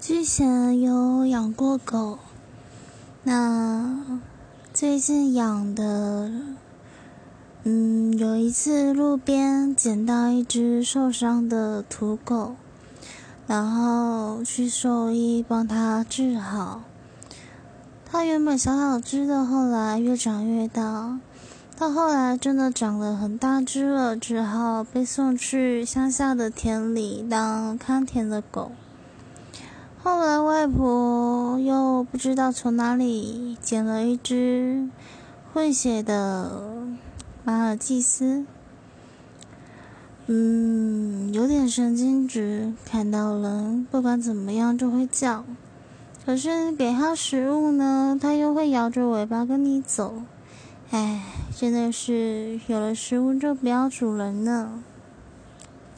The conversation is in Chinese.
之前有养过狗，那最近养的，嗯，有一次路边捡到一只受伤的土狗，然后去兽医帮它治好。它原本小小只的，后来越长越大，到后来真的长得很大只了，只好被送去乡下的田里当看田的狗。后来外婆又不知道从哪里捡了一只混血的马尔济斯，嗯，有点神经质，看到人不管怎么样就会叫，可是给它食物呢，它又会摇着尾巴跟你走，唉，真的是有了食物就不要主人呢。